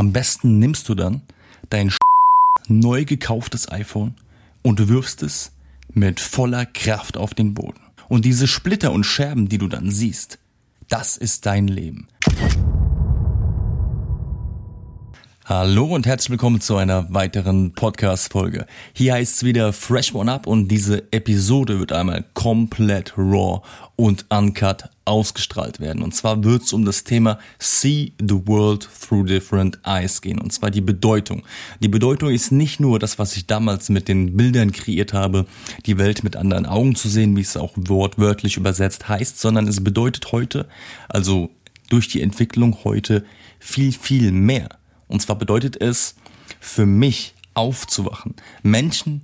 Am besten nimmst du dann dein neu gekauftes iPhone und wirfst es mit voller Kraft auf den Boden. Und diese Splitter und Scherben, die du dann siehst, das ist dein Leben. Hallo und herzlich willkommen zu einer weiteren Podcast-Folge. Hier heißt es wieder Fresh One Up und diese Episode wird einmal komplett raw und uncut ausgestrahlt werden. Und zwar wird es um das Thema See the World Through Different Eyes gehen. Und zwar die Bedeutung. Die Bedeutung ist nicht nur das, was ich damals mit den Bildern kreiert habe, die Welt mit anderen Augen zu sehen, wie es auch wortwörtlich übersetzt heißt, sondern es bedeutet heute, also durch die Entwicklung heute, viel, viel mehr. Und zwar bedeutet es für mich aufzuwachen, Menschen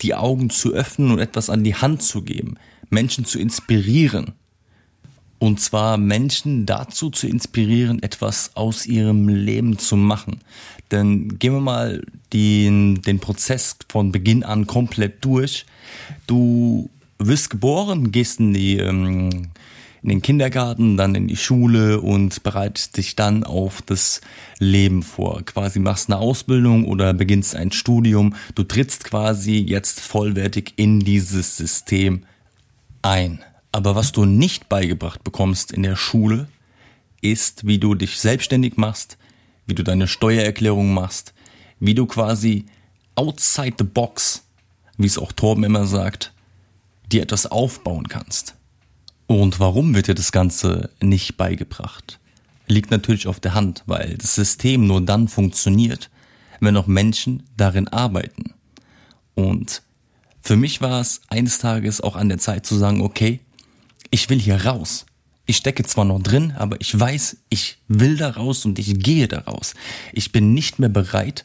die Augen zu öffnen und etwas an die Hand zu geben, Menschen zu inspirieren. Und zwar Menschen dazu zu inspirieren, etwas aus ihrem Leben zu machen. Denn gehen wir mal den, den Prozess von Beginn an komplett durch. Du wirst geboren, gehst in die ähm, in den Kindergarten, dann in die Schule und bereitest dich dann auf das Leben vor. Quasi machst eine Ausbildung oder beginnst ein Studium. Du trittst quasi jetzt vollwertig in dieses System ein. Aber was du nicht beigebracht bekommst in der Schule, ist, wie du dich selbstständig machst, wie du deine Steuererklärung machst, wie du quasi outside the box, wie es auch Torben immer sagt, dir etwas aufbauen kannst. Und warum wird dir das Ganze nicht beigebracht? Liegt natürlich auf der Hand, weil das System nur dann funktioniert, wenn auch Menschen darin arbeiten. Und für mich war es eines Tages auch an der Zeit zu sagen, okay, ich will hier raus. Ich stecke zwar noch drin, aber ich weiß, ich will da raus und ich gehe da raus. Ich bin nicht mehr bereit,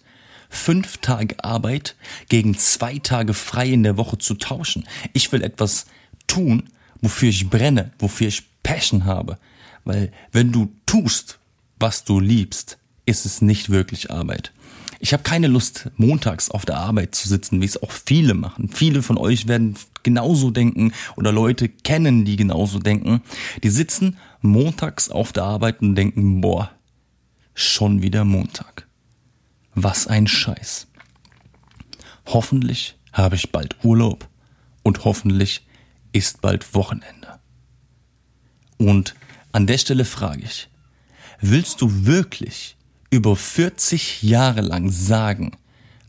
fünf Tage Arbeit gegen zwei Tage frei in der Woche zu tauschen. Ich will etwas tun, wofür ich brenne, wofür ich Passion habe. Weil wenn du tust, was du liebst, ist es nicht wirklich Arbeit. Ich habe keine Lust, montags auf der Arbeit zu sitzen, wie es auch viele machen. Viele von euch werden genauso denken oder Leute kennen, die genauso denken. Die sitzen montags auf der Arbeit und denken, boah, schon wieder Montag. Was ein Scheiß. Hoffentlich habe ich bald Urlaub und hoffentlich ist bald Wochenende. Und an der Stelle frage ich, willst du wirklich über 40 Jahre lang sagen,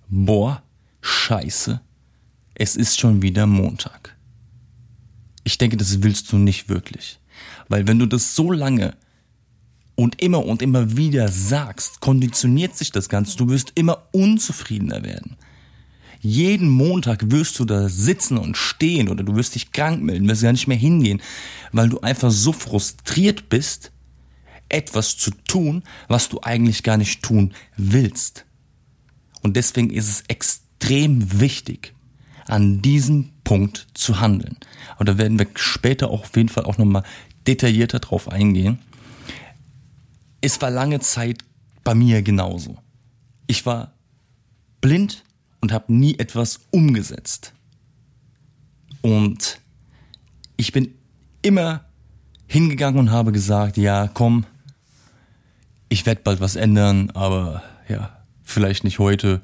boah, scheiße, es ist schon wieder Montag? Ich denke, das willst du nicht wirklich. Weil wenn du das so lange und immer und immer wieder sagst, konditioniert sich das Ganze, du wirst immer unzufriedener werden. Jeden Montag wirst du da sitzen und stehen oder du wirst dich krank melden, wirst gar nicht mehr hingehen, weil du einfach so frustriert bist, etwas zu tun, was du eigentlich gar nicht tun willst. Und deswegen ist es extrem wichtig, an diesem Punkt zu handeln. Und da werden wir später auch auf jeden Fall auch nochmal detaillierter drauf eingehen. Es war lange Zeit bei mir genauso. Ich war blind und habe nie etwas umgesetzt. Und ich bin immer hingegangen und habe gesagt, ja, komm, ich werde bald was ändern, aber ja, vielleicht nicht heute.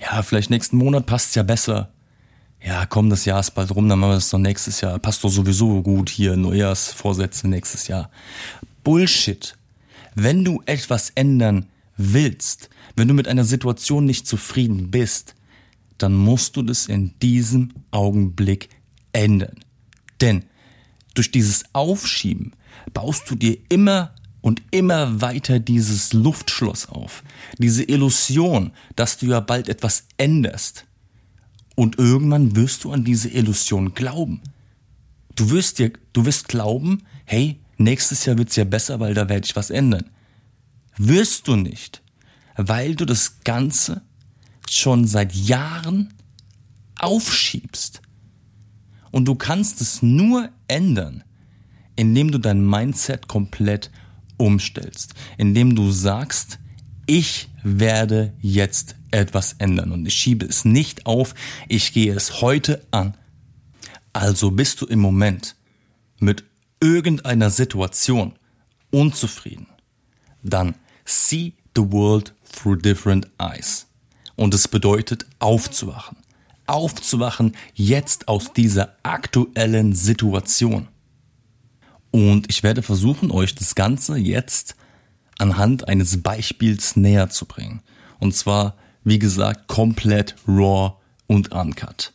Ja, vielleicht nächsten Monat passt's ja besser. Ja, komm, das Jahr ist bald rum, dann machen wir das doch nächstes Jahr. Passt doch sowieso gut hier, Neujahrsvorsätze nächstes Jahr. Bullshit. Wenn du etwas ändern willst, wenn du mit einer Situation nicht zufrieden bist, dann musst du das in diesem Augenblick ändern. Denn durch dieses Aufschieben baust du dir immer und immer weiter dieses Luftschloss auf. Diese Illusion, dass du ja bald etwas änderst. Und irgendwann wirst du an diese Illusion glauben. Du wirst dir, du wirst glauben, hey, nächstes Jahr wird's ja besser, weil da werde ich was ändern. Wirst du nicht, weil du das Ganze schon seit Jahren aufschiebst. Und du kannst es nur ändern, indem du dein Mindset komplett umstellst, indem du sagst, ich werde jetzt etwas ändern und ich schiebe es nicht auf, ich gehe es heute an. Also bist du im Moment mit irgendeiner Situation unzufrieden, dann see the world through different eyes. Und es bedeutet aufzuwachen. Aufzuwachen jetzt aus dieser aktuellen Situation. Und ich werde versuchen, euch das Ganze jetzt anhand eines Beispiels näher zu bringen. Und zwar, wie gesagt, komplett raw und uncut.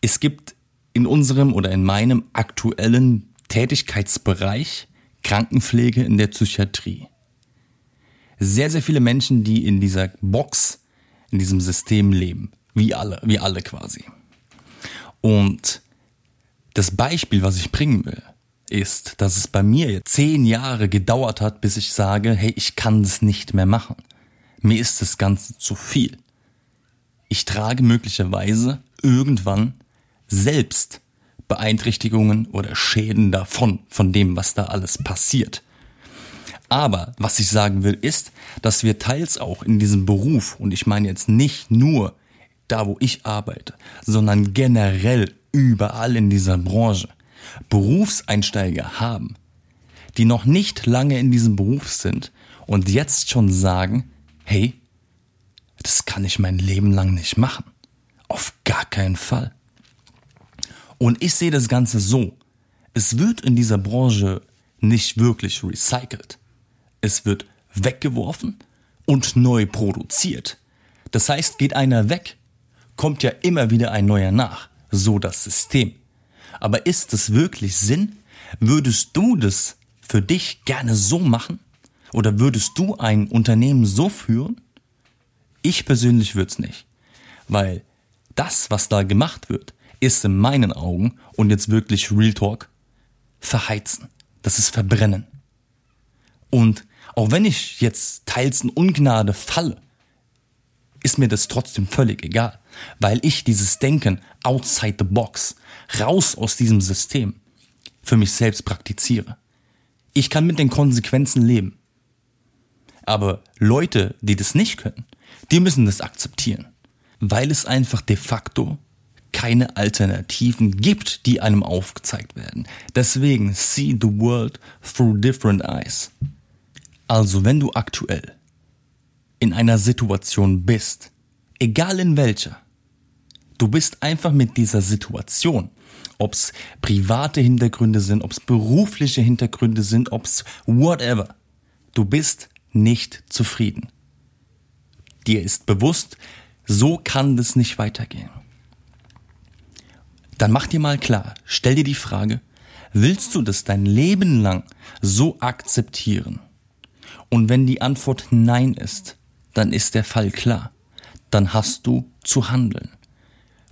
Es gibt in unserem oder in meinem aktuellen Tätigkeitsbereich Krankenpflege in der Psychiatrie. Sehr, sehr viele Menschen, die in dieser Box, in diesem System leben. Wie alle, wie alle quasi. Und das Beispiel, was ich bringen will, ist, dass es bei mir zehn Jahre gedauert hat, bis ich sage, hey, ich kann das nicht mehr machen. Mir ist das Ganze zu viel. Ich trage möglicherweise irgendwann selbst Beeinträchtigungen oder Schäden davon, von dem, was da alles passiert. Aber was ich sagen will, ist, dass wir teils auch in diesem Beruf, und ich meine jetzt nicht nur da, wo ich arbeite, sondern generell überall in dieser Branche, Berufseinsteiger haben, die noch nicht lange in diesem Beruf sind und jetzt schon sagen, hey, das kann ich mein Leben lang nicht machen. Auf gar keinen Fall. Und ich sehe das Ganze so. Es wird in dieser Branche nicht wirklich recycelt. Es wird weggeworfen und neu produziert. Das heißt, geht einer weg, kommt ja immer wieder ein neuer nach. So das System. Aber ist es wirklich Sinn? Würdest du das für dich gerne so machen? Oder würdest du ein Unternehmen so führen? Ich persönlich würde es nicht. Weil das, was da gemacht wird, ist in meinen Augen, und jetzt wirklich Real Talk, verheizen. Das ist verbrennen. Und auch wenn ich jetzt teils in Ungnade falle, ist mir das trotzdem völlig egal, weil ich dieses Denken outside the box, raus aus diesem System, für mich selbst praktiziere. Ich kann mit den Konsequenzen leben. Aber Leute, die das nicht können, die müssen das akzeptieren, weil es einfach de facto keine Alternativen gibt, die einem aufgezeigt werden. Deswegen see the world through different eyes. Also wenn du aktuell in einer Situation bist, egal in welcher, du bist einfach mit dieser Situation, ob es private Hintergründe sind, ob es berufliche Hintergründe sind, ob es whatever, du bist nicht zufrieden. Dir ist bewusst, so kann das nicht weitergehen dann mach dir mal klar, stell dir die Frage, willst du das dein Leben lang so akzeptieren? Und wenn die Antwort Nein ist, dann ist der Fall klar. Dann hast du zu handeln.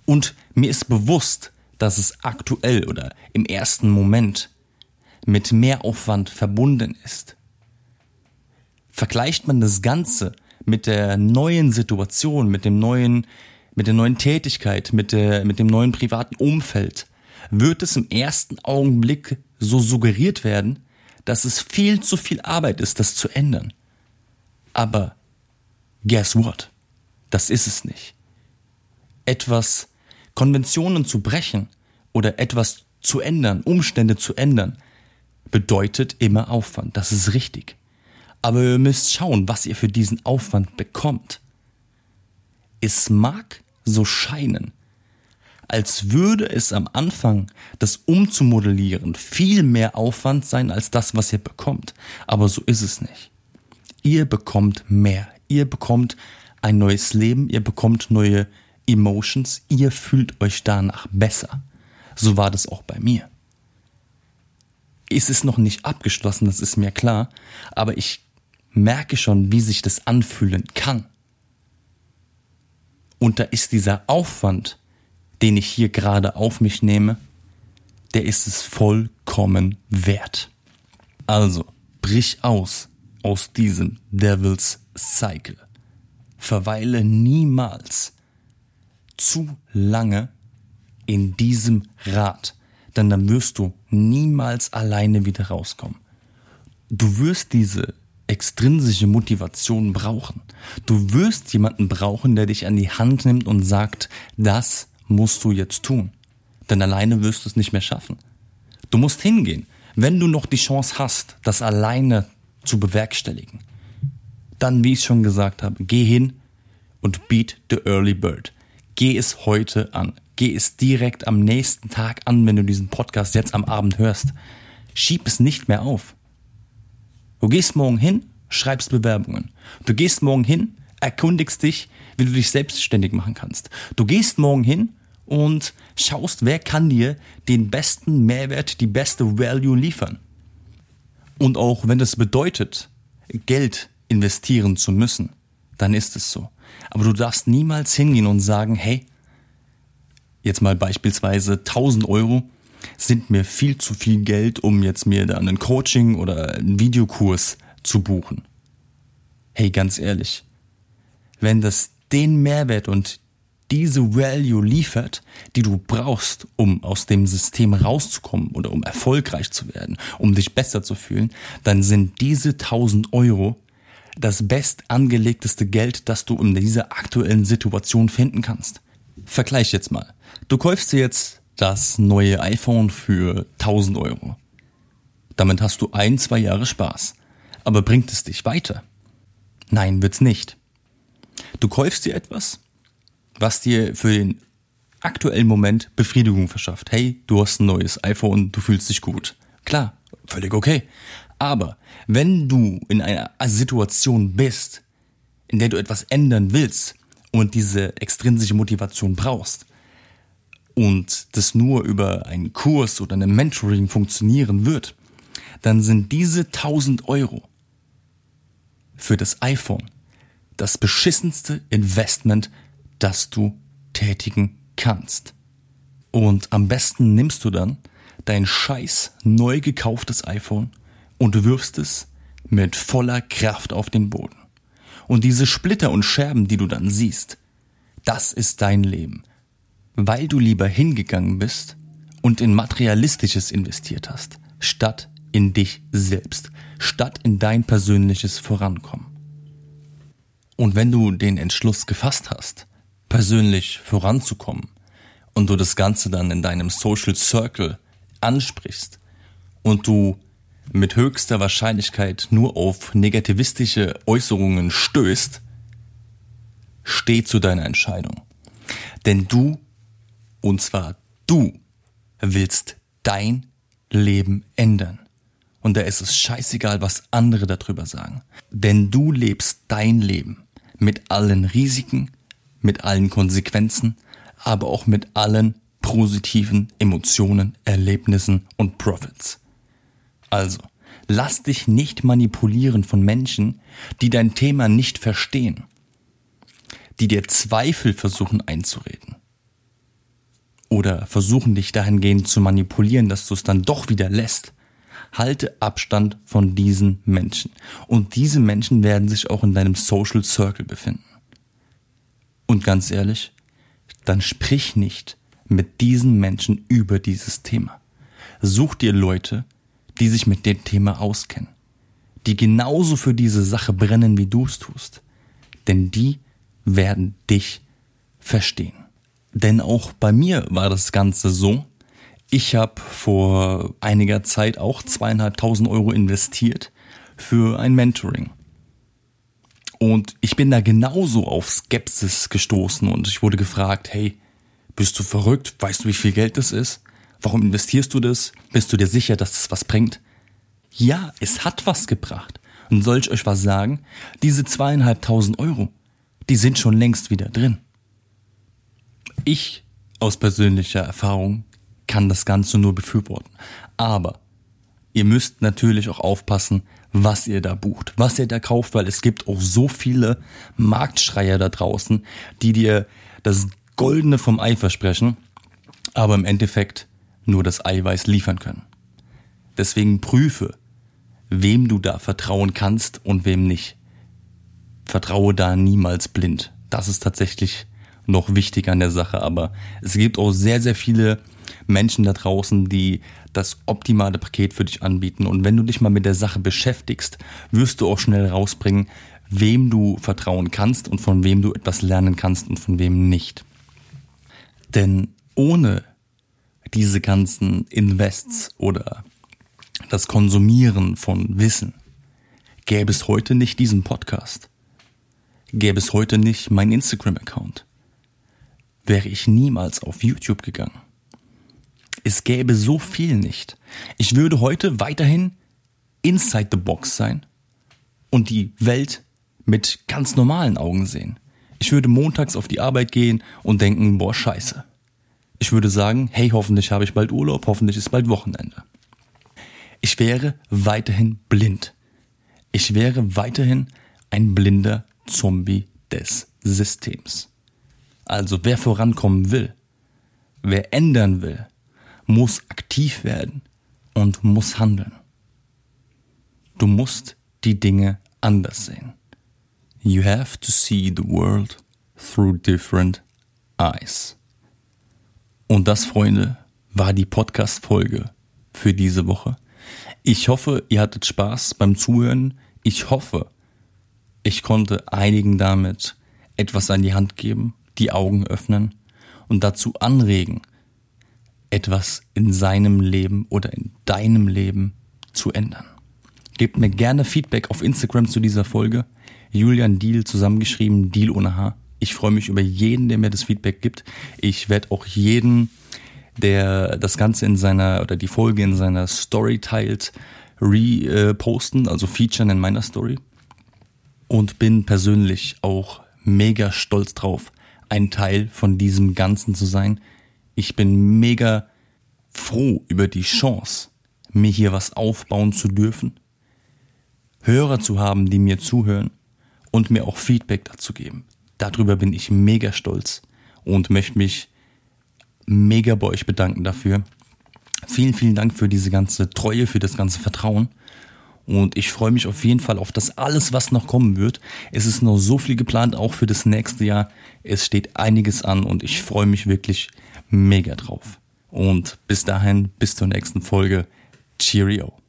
Und mir ist bewusst, dass es aktuell oder im ersten Moment mit Mehraufwand verbunden ist. Vergleicht man das Ganze mit der neuen Situation, mit dem neuen mit der neuen Tätigkeit, mit, der, mit dem neuen privaten Umfeld, wird es im ersten Augenblick so suggeriert werden, dass es viel zu viel Arbeit ist, das zu ändern. Aber guess what? Das ist es nicht. Etwas Konventionen zu brechen oder etwas zu ändern, Umstände zu ändern, bedeutet immer Aufwand. Das ist richtig. Aber ihr müsst schauen, was ihr für diesen Aufwand bekommt. Es mag so scheinen, als würde es am Anfang das umzumodellieren viel mehr Aufwand sein als das, was ihr bekommt. Aber so ist es nicht. Ihr bekommt mehr. Ihr bekommt ein neues Leben, ihr bekommt neue Emotions, ihr fühlt euch danach besser. So war das auch bei mir. Es ist noch nicht abgeschlossen, das ist mir klar, aber ich merke schon, wie sich das anfühlen kann. Und da ist dieser Aufwand, den ich hier gerade auf mich nehme, der ist es vollkommen wert. Also, brich aus aus diesem Devil's Cycle. Verweile niemals zu lange in diesem Rad, denn dann wirst du niemals alleine wieder rauskommen. Du wirst diese extrinsische Motivation brauchen. Du wirst jemanden brauchen, der dich an die Hand nimmt und sagt, das musst du jetzt tun. Denn alleine wirst du es nicht mehr schaffen. Du musst hingehen, wenn du noch die Chance hast, das alleine zu bewerkstelligen. dann, wie ich schon gesagt habe, geh hin und beat the early bird. Geh es heute an. Geh es direkt am nächsten Tag an, wenn du diesen Podcast jetzt am Abend hörst. Schieb es nicht mehr auf. Du gehst morgen hin, schreibst Bewerbungen. Du gehst morgen hin, erkundigst dich, wie du dich selbstständig machen kannst. Du gehst morgen hin und schaust, wer kann dir den besten Mehrwert, die beste Value liefern. Und auch wenn das bedeutet, Geld investieren zu müssen, dann ist es so. Aber du darfst niemals hingehen und sagen, hey, jetzt mal beispielsweise 1000 Euro sind mir viel zu viel Geld, um jetzt mir da einen Coaching oder einen Videokurs zu buchen. Hey, ganz ehrlich, wenn das den Mehrwert und diese Value liefert, die du brauchst, um aus dem System rauszukommen oder um erfolgreich zu werden, um dich besser zu fühlen, dann sind diese 1000 Euro das best angelegteste Geld, das du in dieser aktuellen Situation finden kannst. Vergleich jetzt mal. Du kaufst dir jetzt das neue iPhone für 1000 Euro. Damit hast du ein, zwei Jahre Spaß. Aber bringt es dich weiter? Nein, wird's nicht. Du kaufst dir etwas, was dir für den aktuellen Moment Befriedigung verschafft. Hey, du hast ein neues iPhone, du fühlst dich gut. Klar, völlig okay. Aber wenn du in einer Situation bist, in der du etwas ändern willst und diese extrinsische Motivation brauchst und das nur über einen Kurs oder eine Mentoring funktionieren wird, dann sind diese 1000 Euro für das iPhone das beschissenste Investment, das du tätigen kannst. Und am besten nimmst du dann dein scheiß neu gekauftes iPhone und wirfst es mit voller Kraft auf den Boden. Und diese Splitter und Scherben, die du dann siehst, das ist dein Leben, weil du lieber hingegangen bist und in Materialistisches investiert hast, statt in dich selbst, statt in dein persönliches Vorankommen. Und wenn du den Entschluss gefasst hast, persönlich voranzukommen und du das Ganze dann in deinem Social Circle ansprichst und du mit höchster Wahrscheinlichkeit nur auf negativistische Äußerungen stößt, steh zu deiner Entscheidung. Denn du, und zwar du, willst dein Leben ändern. Und da ist es scheißegal, was andere darüber sagen. Denn du lebst dein Leben mit allen Risiken, mit allen Konsequenzen, aber auch mit allen positiven Emotionen, Erlebnissen und Profits. Also, lass dich nicht manipulieren von Menschen, die dein Thema nicht verstehen, die dir Zweifel versuchen einzureden oder versuchen dich dahingehend zu manipulieren, dass du es dann doch wieder lässt. Halte Abstand von diesen Menschen. Und diese Menschen werden sich auch in deinem Social Circle befinden. Und ganz ehrlich, dann sprich nicht mit diesen Menschen über dieses Thema. Such dir Leute, die sich mit dem Thema auskennen, die genauso für diese Sache brennen, wie du es tust. Denn die werden dich verstehen. Denn auch bei mir war das Ganze so, ich habe vor einiger Zeit auch zweieinhalbtausend Euro investiert für ein Mentoring. Und ich bin da genauso auf Skepsis gestoßen und ich wurde gefragt, hey, bist du verrückt? Weißt du, wie viel Geld das ist? Warum investierst du das? Bist du dir sicher, dass das was bringt? Ja, es hat was gebracht. Und soll ich euch was sagen? Diese zweieinhalbtausend Euro, die sind schon längst wieder drin. Ich aus persönlicher Erfahrung kann das Ganze nur befürworten. Aber ihr müsst natürlich auch aufpassen, was ihr da bucht, was ihr da kauft, weil es gibt auch so viele Marktschreier da draußen, die dir das Goldene vom Ei versprechen, aber im Endeffekt nur das Eiweiß liefern können. Deswegen prüfe, wem du da vertrauen kannst und wem nicht. Vertraue da niemals blind. Das ist tatsächlich noch wichtig an der Sache, aber es gibt auch sehr, sehr viele Menschen da draußen, die das optimale Paket für dich anbieten. Und wenn du dich mal mit der Sache beschäftigst, wirst du auch schnell rausbringen, wem du vertrauen kannst und von wem du etwas lernen kannst und von wem nicht. Denn ohne diese ganzen Invests oder das Konsumieren von Wissen gäbe es heute nicht diesen Podcast. Gäbe es heute nicht mein Instagram-Account. Wäre ich niemals auf YouTube gegangen. Es gäbe so viel nicht. Ich würde heute weiterhin inside the box sein und die Welt mit ganz normalen Augen sehen. Ich würde montags auf die Arbeit gehen und denken, boah, scheiße. Ich würde sagen, hey, hoffentlich habe ich bald Urlaub, hoffentlich ist bald Wochenende. Ich wäre weiterhin blind. Ich wäre weiterhin ein blinder Zombie des Systems. Also wer vorankommen will, wer ändern will, muss aktiv werden und muss handeln. Du musst die Dinge anders sehen. You have to see the world through different eyes. Und das, Freunde, war die Podcast-Folge für diese Woche. Ich hoffe, ihr hattet Spaß beim Zuhören. Ich hoffe, ich konnte einigen damit etwas an die Hand geben, die Augen öffnen und dazu anregen, etwas in seinem Leben oder in deinem Leben zu ändern. Gebt mir gerne Feedback auf Instagram zu dieser Folge. Julian Deal zusammengeschrieben, Deal ohne H. Ich freue mich über jeden, der mir das Feedback gibt. Ich werde auch jeden, der das Ganze in seiner oder die Folge in seiner Story teilt, reposten, also featuren in meiner Story. Und bin persönlich auch mega stolz drauf, ein Teil von diesem Ganzen zu sein. Ich bin mega froh über die Chance, mir hier was aufbauen zu dürfen, Hörer zu haben, die mir zuhören und mir auch Feedback dazu geben. Darüber bin ich mega stolz und möchte mich mega bei euch bedanken dafür. Vielen, vielen Dank für diese ganze Treue, für das ganze Vertrauen. Und ich freue mich auf jeden Fall auf das alles, was noch kommen wird. Es ist noch so viel geplant, auch für das nächste Jahr. Es steht einiges an und ich freue mich wirklich mega drauf. Und bis dahin, bis zur nächsten Folge. Cheerio.